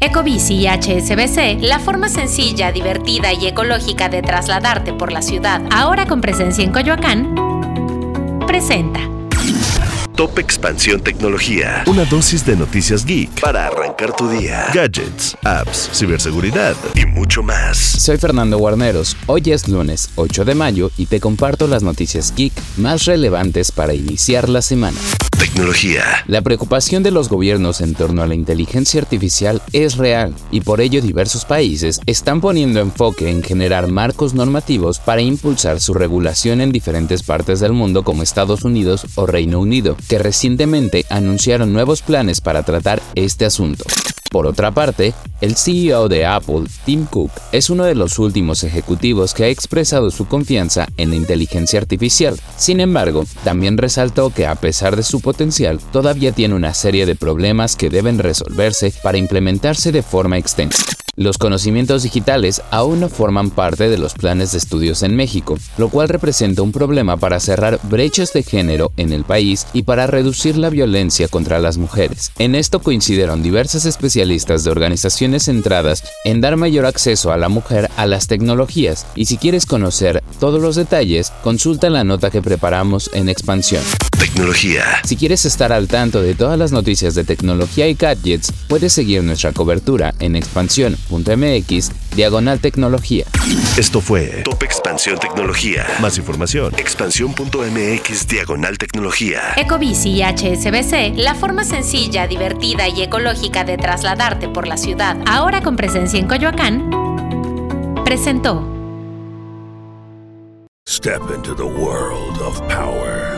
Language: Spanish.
Ecobici y HSBC, la forma sencilla, divertida y ecológica de trasladarte por la ciudad, ahora con presencia en Coyoacán, presenta. Top Expansión Tecnología. Una dosis de noticias geek para arrancar tu día. Gadgets, apps, ciberseguridad y mucho más. Soy Fernando Guarneros. Hoy es lunes 8 de mayo y te comparto las noticias geek más relevantes para iniciar la semana. Tecnología. La preocupación de los gobiernos en torno a la inteligencia artificial es real y por ello diversos países están poniendo enfoque en generar marcos normativos para impulsar su regulación en diferentes partes del mundo como Estados Unidos o Reino Unido, que recientemente anunciaron nuevos planes para tratar este asunto. Por otra parte, el CEO de Apple, Tim Cook, es uno de los últimos ejecutivos que ha expresado su confianza en la inteligencia artificial. Sin embargo, también resaltó que a pesar de su potencial, todavía tiene una serie de problemas que deben resolverse para implementarse de forma extensa. Los conocimientos digitales aún no forman parte de los planes de estudios en México, lo cual representa un problema para cerrar brechas de género en el país y para reducir la violencia contra las mujeres. En esto coincidieron diversas especialistas de organizaciones centradas en dar mayor acceso a la mujer a las tecnologías, y si quieres conocer todos los detalles, consulta la nota que preparamos en expansión. Tecnología. Si quieres estar al tanto de todas las noticias de tecnología y gadgets, puedes seguir nuestra cobertura en expansión.mx diagonal tecnología. Esto fue Top Expansión Tecnología. Más información. Expansión.mx diagonal tecnología. Ecobici y HSBC, la forma sencilla, divertida y ecológica de trasladarte por la ciudad, ahora con presencia en Coyoacán, presentó. Step into the world of power,